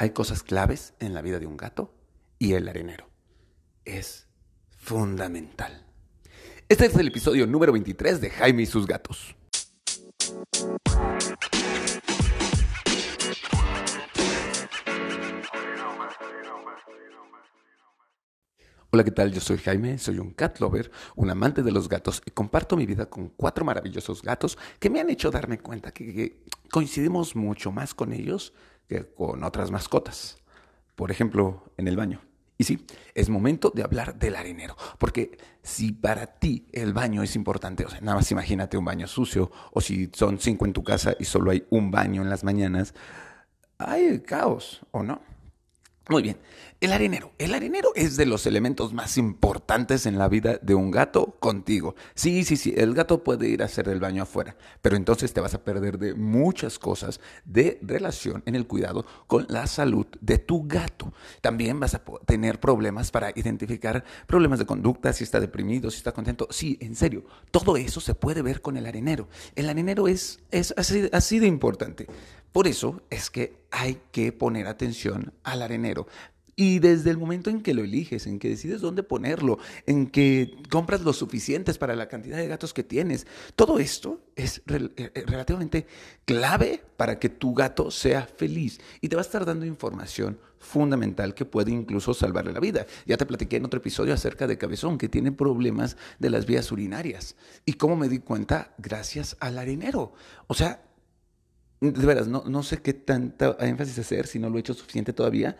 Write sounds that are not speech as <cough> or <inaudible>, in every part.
Hay cosas claves en la vida de un gato y el arenero. Es fundamental. Este es el episodio número 23 de Jaime y sus gatos. Hola, ¿qué tal? Yo soy Jaime, soy un cat lover, un amante de los gatos y comparto mi vida con cuatro maravillosos gatos que me han hecho darme cuenta que, coincidimos mucho más con ellos que con otras mascotas. Por ejemplo, en el baño. Y sí, es momento de hablar del arenero, porque si para ti el baño es importante, o sea, nada más imagínate un baño sucio, o si son cinco en tu casa y solo hay un baño en las mañanas, hay caos, ¿o no? Muy bien. El arenero. El arenero es de los elementos más importantes en la vida de un gato contigo. Sí, sí, sí, el gato puede ir a hacer el baño afuera, pero entonces te vas a perder de muchas cosas de relación en el cuidado con la salud de tu gato. También vas a tener problemas para identificar problemas de conducta, si está deprimido, si está contento. Sí, en serio, todo eso se puede ver con el arenero. El arenero es, es así, así de importante. Por eso es que hay que poner atención al arenero. Y desde el momento en que lo eliges, en que decides dónde ponerlo, en que compras lo suficientes para la cantidad de gatos que tienes, todo esto es eh, eh, relativamente clave para que tu gato sea feliz. Y te va a estar dando información fundamental que puede incluso salvarle la vida. Ya te platiqué en otro episodio acerca de Cabezón, que tiene problemas de las vías urinarias. Y cómo me di cuenta gracias al arenero. O sea, de veras, no, no sé qué tanta énfasis hacer si no lo he hecho suficiente todavía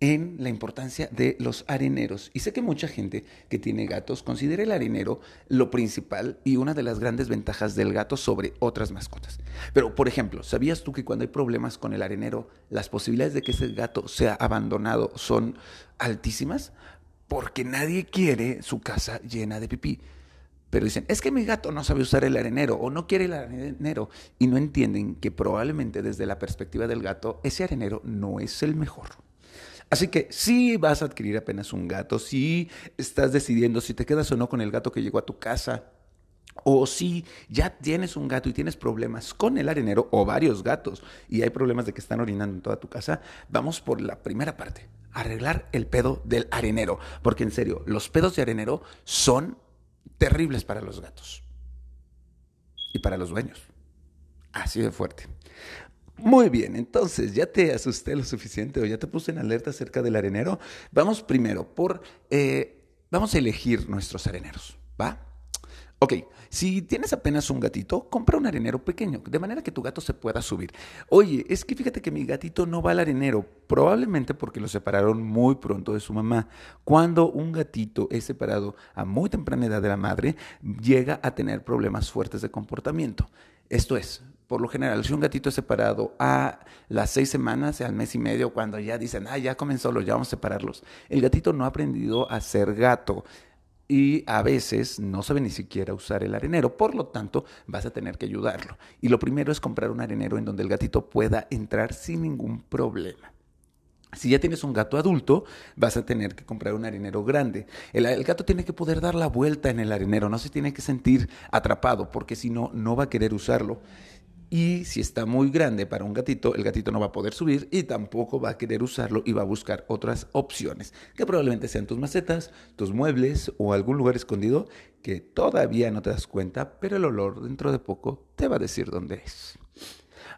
en la importancia de los areneros. Y sé que mucha gente que tiene gatos considera el arenero lo principal y una de las grandes ventajas del gato sobre otras mascotas. Pero, por ejemplo, ¿sabías tú que cuando hay problemas con el arenero, las posibilidades de que ese gato sea abandonado son altísimas? Porque nadie quiere su casa llena de pipí. Pero dicen, es que mi gato no sabe usar el arenero o no quiere el arenero. Y no entienden que probablemente desde la perspectiva del gato, ese arenero no es el mejor. Así que si vas a adquirir apenas un gato, si estás decidiendo si te quedas o no con el gato que llegó a tu casa, o si ya tienes un gato y tienes problemas con el arenero o varios gatos y hay problemas de que están orinando en toda tu casa, vamos por la primera parte, arreglar el pedo del arenero. Porque en serio, los pedos de arenero son terribles para los gatos y para los dueños. Así de fuerte. Muy bien, entonces ya te asusté lo suficiente o ya te puse en alerta acerca del arenero. Vamos primero por, eh, vamos a elegir nuestros areneros, ¿va? Ok, si tienes apenas un gatito, compra un arenero pequeño, de manera que tu gato se pueda subir. Oye, es que fíjate que mi gatito no va al arenero, probablemente porque lo separaron muy pronto de su mamá. Cuando un gatito es separado a muy temprana edad de la madre, llega a tener problemas fuertes de comportamiento. Esto es, por lo general, si un gatito es separado a las seis semanas, al mes y medio, cuando ya dicen, ah, ya comenzó, los ya vamos a separarlos, el gatito no ha aprendido a ser gato y a veces no sabe ni siquiera usar el arenero, por lo tanto vas a tener que ayudarlo. Y lo primero es comprar un arenero en donde el gatito pueda entrar sin ningún problema. Si ya tienes un gato adulto, vas a tener que comprar un arenero grande. El, gato tiene que poder dar la vuelta en el arenero, no se tiene que sentir atrapado, porque si no, no va a querer usarlo. Y si está muy grande para un gatito, el gatito no va a poder subir y tampoco va a querer usarlo y va a buscar otras opciones, que probablemente sean tus macetas, tus muebles o algún lugar escondido que todavía no te das cuenta, pero el olor dentro de poco te va a decir dónde es.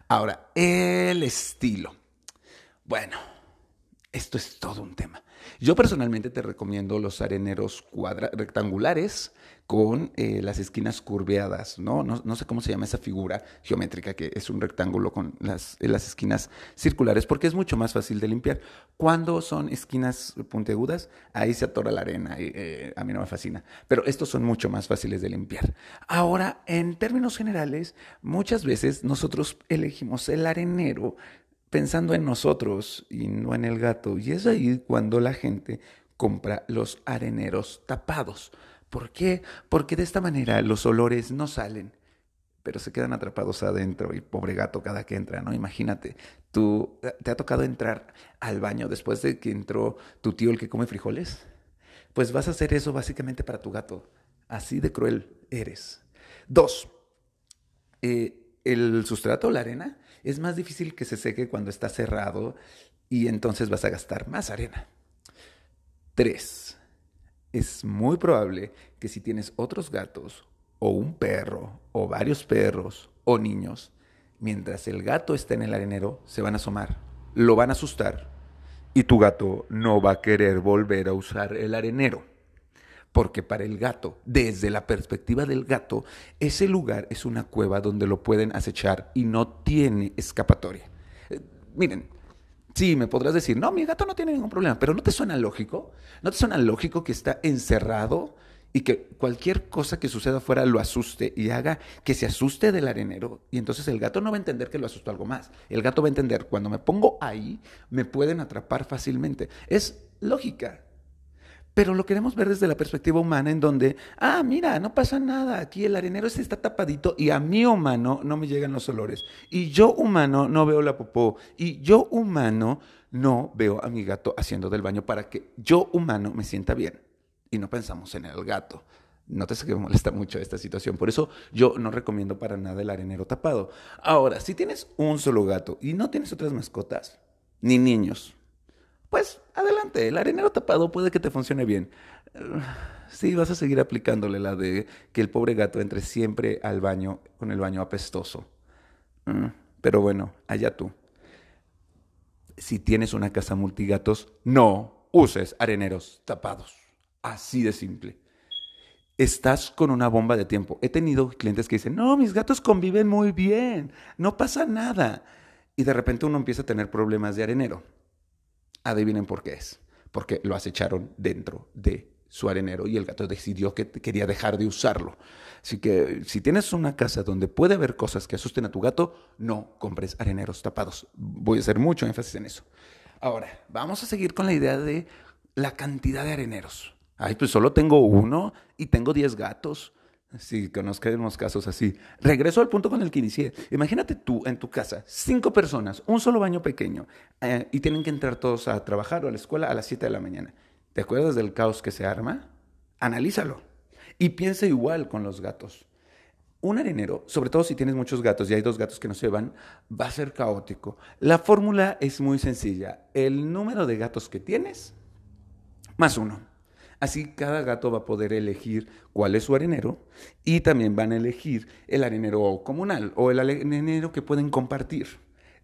Ahora, el estilo. Bueno, esto es todo un tema. Yo personalmente te recomiendo los areneros rectangulares con eh, las esquinas curveadas, ¿no? ¿no? sé cómo se llama esa figura geométrica que es un rectángulo con las, las esquinas circulares, porque es mucho más fácil de limpiar. Cuando son esquinas puntiagudas, ahí se atora la arena, eh, a mí no me fascina, pero estos son mucho más fáciles de limpiar. Ahora, en términos generales, muchas veces nosotros elegimos el arenero pensando en nosotros y no en el gato. Y es ahí cuando la gente compra los areneros tapados. ¿Por qué? Porque de esta manera los olores no salen, pero se quedan atrapados adentro y pobre gato cada que entra, ¿no? Imagínate, tú te ha tocado entrar al baño después de que entró tu tío el que come frijoles. Pues vas a hacer eso básicamente para tu gato. Así de cruel eres. Dos, eh, el sustrato, la arena, es más difícil que se seque cuando está cerrado y entonces vas a gastar más arena. Tres, es muy probable que si tienes otros gatos o un perro o varios perros o niños, mientras el gato está en el arenero, se van a asomar, lo van a asustar y tu gato no va a querer volver a usar el arenero. Porque para el gato, desde la perspectiva del gato, ese lugar es una cueva donde lo pueden acechar y no tiene escapatoria. Eh, miren, Sí, me podrás decir, no, mi gato no tiene ningún problema, pero ¿no te suena lógico? ¿No te suena lógico que está encerrado y que cualquier cosa que suceda afuera lo asuste y haga que se asuste del arenero? Y entonces el gato no va a entender que lo asustó algo más. El gato va a entender, cuando me pongo ahí, me pueden atrapar fácilmente. Es lógica pero lo queremos ver desde la perspectiva humana en donde, ah, mira, no pasa nada, aquí el arenero está tapadito y a mí humano no me llegan los olores. Y yo humano no veo la popó. Y yo humano no veo a mi gato haciendo del baño para que yo humano me sienta bien. Y no pensamos en el gato. No te sé que me molesta mucho esta situación. Por eso yo no recomiendo para nada el arenero tapado. Ahora, si tienes un solo gato y no tienes otras mascotas, ni niños, pues adelante, el arenero tapado puede que te funcione bien. Sí, vas a seguir aplicándole la de que el pobre gato entre siempre al baño con el baño apestoso. Mm, pero bueno, allá tú. Si tienes una casa multigatos, no uses areneros tapados. Así de simple. Estás con una bomba de tiempo. He tenido clientes que dicen, no, mis gatos conviven muy bien, no pasa nada. Y de repente uno empieza a tener problemas de arenero Adivinen por qué es. Porque lo acecharon dentro de su arenero y el gato decidió que quería dejar de usarlo. Así que si tienes una casa donde puede haber cosas que asusten a tu gato, no compres areneros tapados. Voy a hacer mucho énfasis en eso. Ahora, vamos a seguir con la idea de la cantidad de areneros. Ay, pues solo tengo uno y tengo 10 gatos. Si conozcamos casos así. Regreso al punto con el que inicié. Imagínate tú en tu casa, cinco personas, un solo baño pequeño, eh, y tienen que entrar todos a trabajar o a la escuela a las 7 de la mañana. ¿Te acuerdas del caos que se arma? Analízalo. Y piensa igual con los gatos. Un arenero, sobre todo si tienes muchos gatos y hay dos gatos que no se van, va a ser caótico. La fórmula es muy sencilla. El número de gatos que tienes más uno. Así cada gato va a poder elegir cuál es su arenero y también van a elegir el arenero comunal o el arenero que pueden compartir.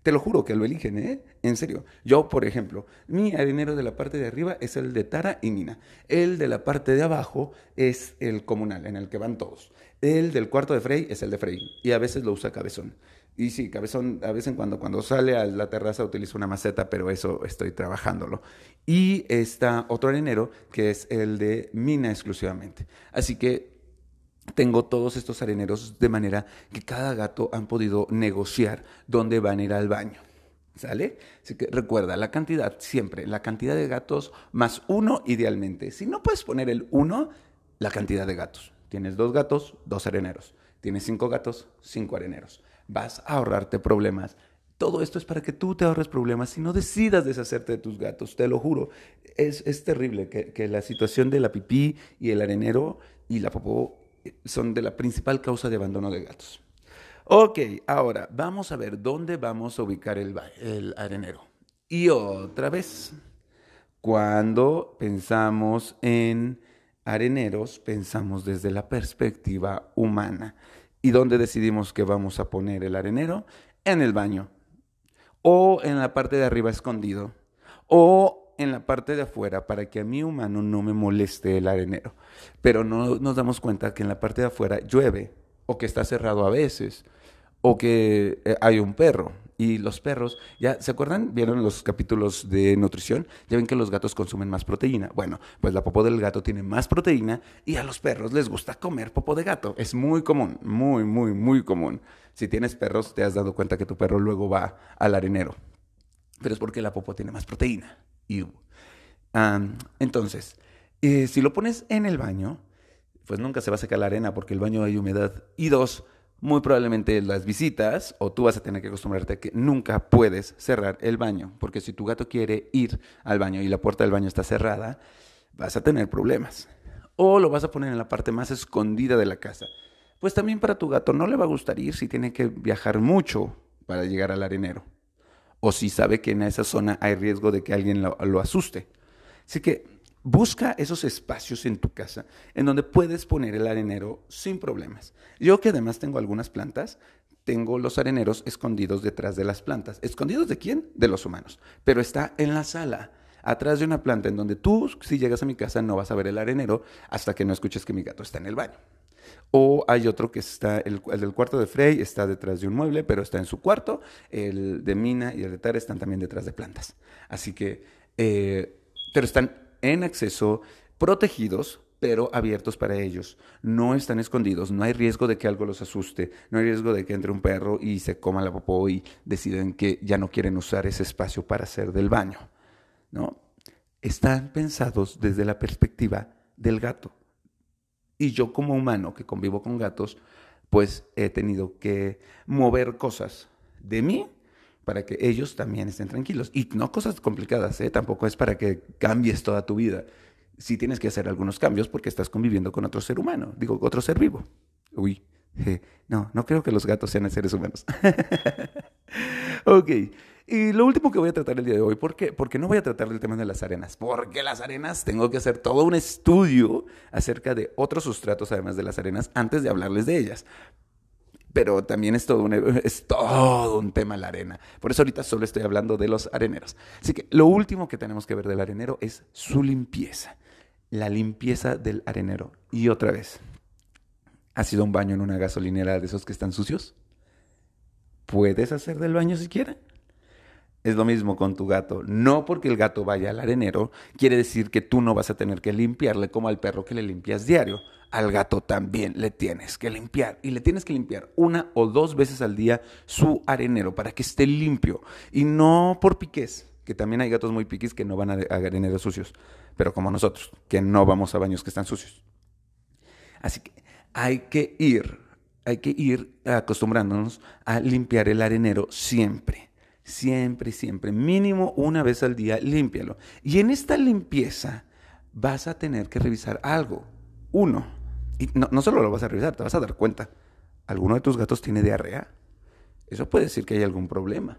Te lo juro que lo eligen, ¿eh? En serio. Yo, por ejemplo, mi arenero de la parte de arriba es el de Tara y Nina. El de la parte de abajo es el comunal, en el que van todos. El del cuarto de Frey es el de Frey. Y a veces lo usa Cabezón. Y sí, Cabezón, a veces cuando, cuando sale a la terraza utiliza una maceta, pero eso estoy trabajándolo. Y está otro arenero, que es el de Mina exclusivamente. Así que tengo todos estos areneros de manera que cada gato han podido negociar dónde van a ir al baño. ¿Sale? Así que recuerda, la cantidad siempre, la cantidad de gatos más uno idealmente. Si no puedes poner el uno, la cantidad de gatos. Tienes dos gatos, dos areneros. Tienes cinco gatos, cinco areneros. Vas a ahorrarte problemas. Todo esto es para que tú te ahorres problemas y no decidas deshacerte de tus gatos, te lo juro. Es, es terrible que, que la situación de la pipí y el arenero y la popó son de la principal causa de abandono de gatos. Ok, ahora vamos a ver dónde vamos a ubicar el, el arenero. Y otra vez, cuando pensamos en areneros, pensamos desde la perspectiva humana. ¿Y dónde decidimos que vamos a poner el arenero? En el baño. O en la parte de arriba escondido. O en la parte de afuera para que a mi humano no me moleste el arenero. Pero no nos damos cuenta que en la parte de afuera llueve o que está cerrado a veces o que eh, hay un perro. Y los perros, ya se acuerdan, vieron los capítulos de nutrición, ya ven que los gatos consumen más proteína. Bueno, pues la popó del gato tiene más proteína y a los perros les gusta comer popó de gato. Es muy común, muy, muy, muy común. Si tienes perros, te has dado cuenta que tu perro luego va al arenero. Pero es porque la popó tiene más proteína entonces, eh, si lo pones en el baño, pues nunca se va a secar la arena porque el baño hay humedad. Y dos, muy probablemente las visitas o tú vas a tener que acostumbrarte a que nunca puedes cerrar el baño, porque si tu gato quiere ir al baño y la puerta del baño está cerrada, vas a tener problemas. O lo vas a poner en la parte más escondida de la casa. Pues también para tu gato no le va a gustar ir si tiene que viajar mucho para llegar al arenero o si sabe que en esa zona hay riesgo de que alguien lo, lo asuste. Así que busca esos espacios en tu casa en donde puedes poner el arenero sin problemas. Yo que además tengo algunas plantas, tengo los areneros escondidos detrás de las plantas. ¿Escondidos de quién? De los humanos. Pero está en la sala, atrás de una planta en donde tú, si llegas a mi casa, no vas a ver el arenero hasta que no escuches que mi gato está en el baño. O hay otro que está, el, del cuarto de Frey está detrás de un mueble, pero está en su cuarto. El de Mina y el de Tara están también detrás de plantas. Así que, eh, pero están en acceso, protegidos, pero abiertos para ellos. No están escondidos, no hay riesgo de que algo los asuste, no hay riesgo de que entre un perro y se coma la popó y deciden que ya no quieren usar ese espacio para hacer del baño. ¿no? Están pensados desde la perspectiva del gato. Y yo como humano que convivo con gatos, pues he tenido que mover cosas de mí para que ellos también estén tranquilos. Y no cosas complicadas, ¿eh? tampoco es para que cambies toda tu vida. Sí tienes que hacer algunos cambios porque estás conviviendo con otro ser humano, digo, otro ser vivo. Uy, no, no creo que los gatos sean seres humanos. <laughs> ok, y lo último que voy a tratar el día de hoy, ¿por qué? Porque no voy a tratar del tema de las arenas, porque las arenas tengo que hacer todo un estudio acerca de otros sustratos además de las arenas antes de hablarles de ellas. Pero también es todo, un, <laughs> es todo un tema la arena. Por eso ahorita solo estoy hablando de los areneros. Así que lo último que tenemos que ver del arenero es su limpieza. La limpieza del arenero. Y otra vez, ¿ha sido un baño en una gasolinera de esos que están sucios? ¿Puedes hacer del baño si quieres? Es lo mismo con tu gato. No porque el gato vaya al arenero, quiere decir que tú no vas a tener que limpiarle como al perro que le limpias diario. Al gato también le tienes que limpiar. Y le tienes que limpiar una o dos veces al día su arenero para que esté limpio. Y no por piques, que también hay gatos muy piquis que no van a, areneros sucios. Pero como nosotros, que no vamos a baños que están sucios. Así que hay que ir, hay que ir acostumbrándonos a limpiar el arenero siempre siempre, siempre, mínimo una vez al día, límpialo. Y en esta limpieza vas a tener que revisar algo. Uno, y no, solo lo vas a revisar, te vas a dar cuenta. ¿Alguno de tus gatos tiene diarrea? Eso puede decir que hay algún problema.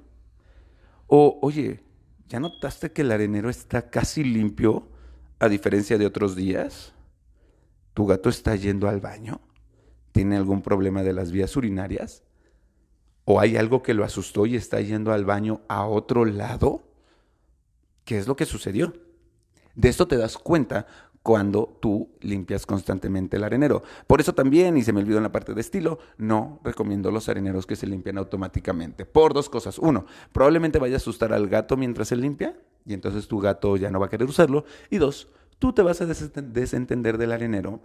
O, oye, ¿ya notaste que el arenero está casi limpio a diferencia de otros días? ¿Tu gato está yendo al baño? ¿Tiene algún problema de las vías urinarias? ¿O hay algo que lo asustó y está yendo al baño a otro lado? ¿Qué es lo que sucedió? De esto te das cuenta cuando tú limpias constantemente el arenero. Por eso también, y se me olvidó en la parte de estilo, no recomiendo los areneros que se limpian automáticamente. Por dos cosas. Uno, probablemente vaya a asustar al gato mientras se limpia y entonces tu gato ya no va a querer usarlo. Y dos, tú te vas a desentender del arenero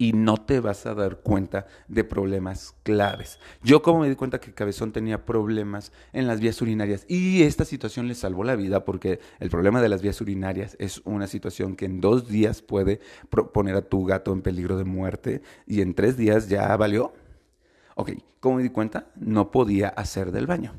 y no te vas a dar cuenta de problemas claves. Yo como me di cuenta que Cabezón tenía problemas en las vías urinarias y esta situación le salvó la vida porque el problema de las vías urinarias es una situación que en dos días puede poner a tu gato en peligro de muerte y en tres días ya valió. Ok, como me di cuenta, no podía hacer del baño.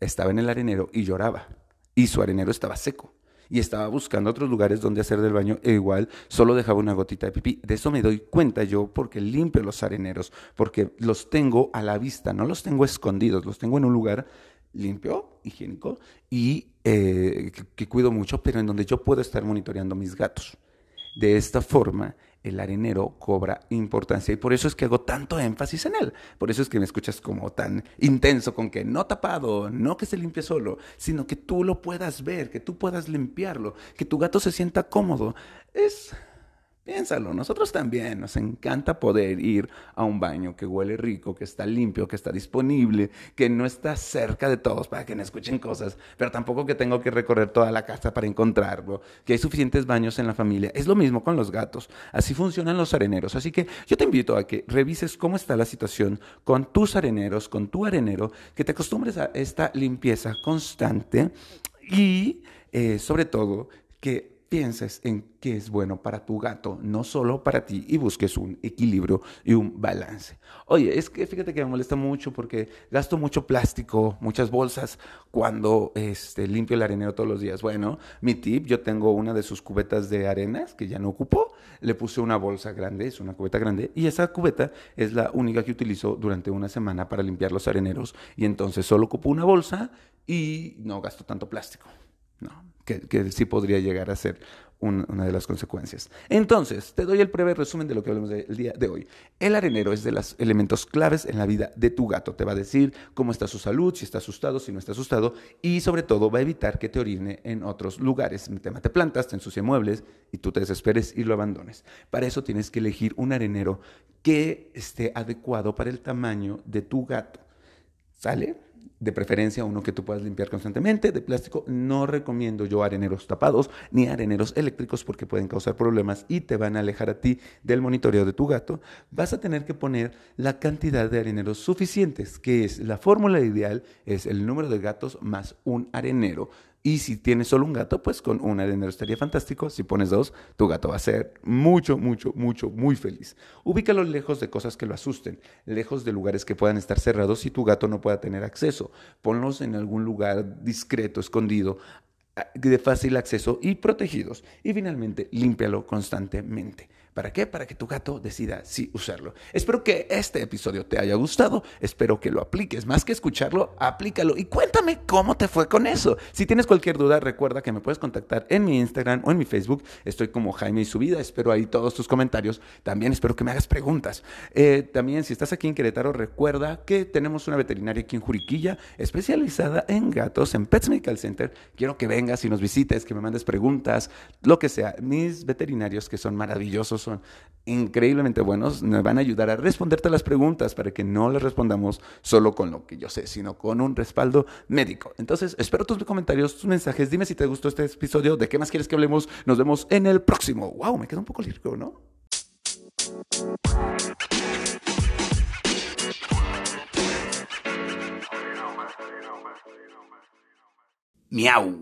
Estaba en el arenero y lloraba y su arenero estaba seco y estaba buscando otros lugares donde hacer del baño e igual solo dejaba una gotita de pipí. De eso me doy cuenta yo porque limpio los areneros, porque los tengo a la vista, no los tengo escondidos, los tengo en un lugar limpio, higiénico y eh, que cuido mucho, pero en donde yo puedo estar monitoreando mis gatos. De esta forma, el arenero cobra importancia y por eso es que hago tanto énfasis en él. Por eso es que me escuchas como tan intenso con que no tapado, no que se limpie solo, sino que tú lo puedas ver, que tú puedas limpiarlo, que tu gato se sienta cómodo. Es Piénsalo, nosotros también nos encanta poder ir a un baño que huele rico, que está limpio, que está disponible, que no está cerca de todos para que no escuchen cosas, pero tampoco que tengo que recorrer toda la casa para encontrarlo, que hay suficientes baños en la familia. Es lo mismo con los gatos, así funcionan los areneros. Así que yo te invito a que revises cómo está la situación con tus areneros, con tu arenero, que te acostumbres a esta limpieza constante y eh, sobre todo que pienses en qué es bueno para tu gato, no solo para ti, y busques un equilibrio y un balance. Oye, es que fíjate que me molesta mucho porque gasto mucho plástico, muchas bolsas cuando este, limpio el arenero todos los días. Bueno, mi tip, yo tengo una de sus cubetas de arenas que ya no ocupo, le puse una bolsa grande, es una cubeta grande, y esa cubeta es la única que utilizo durante una semana para limpiar los areneros, y entonces solo ocupo una bolsa y no gasto tanto plástico. No, que, sí podría llegar a ser una de las consecuencias. Entonces, te doy el breve resumen de lo que hablamos del día de hoy. El arenero es de los elementos claves en la vida de tu gato. Te va a decir cómo está su salud, si está asustado, si no está asustado, y sobre todo va a evitar que te orine en otros lugares. Te mate plantas, te ensucie muebles y tú te desesperes y lo abandones. Para eso tienes que elegir un arenero que esté adecuado para el tamaño de tu gato. ¿Sale? De preferencia uno que tú puedas limpiar constantemente. De plástico no recomiendo yo areneros tapados ni areneros eléctricos porque pueden causar problemas y te van a alejar a ti del monitoreo de tu gato. Vas a tener que poner la cantidad de areneros suficientes, que es la fórmula ideal, es el número de gatos más un arenero. Y si tienes solo un gato, pues con un arenero estaría fantástico. Si pones dos, tu gato va a ser mucho, mucho, mucho, muy feliz. Ubícalo lejos de cosas que lo asusten, lejos de lugares que puedan estar cerrados y tu gato no pueda tener acceso. Ponlos en algún lugar discreto, escondido, de fácil acceso y protegidos. Y finalmente, límpialo constantemente. ¿Para qué? Para que tu gato decida si usarlo. Espero que este episodio te haya gustado. Espero que lo apliques. Más que escucharlo, aplícalo y cuéntame cómo te fue con eso. Si tienes cualquier duda, recuerda que me puedes contactar en mi Instagram o en mi Facebook. Estoy como Jaime y su vida. Espero ahí todos tus comentarios. También espero que me hagas preguntas. Eh, también, si estás aquí en Querétaro, recuerda que tenemos una veterinaria aquí en Juriquilla especializada en gatos en Pets Medical Center. Quiero que vengas y nos visites, que me mandes preguntas, lo que sea. Mis veterinarios que son maravillosos son increíblemente buenos, me van a ayudar a responderte las preguntas para que no les respondamos solo con lo que yo sé, sino con un respaldo médico. Entonces, espero tus comentarios, tus mensajes. Dime si te gustó este episodio, de qué más quieres que hablemos. Nos vemos en el próximo. Wow, me quedo un poco lírico, ¿no? Miau.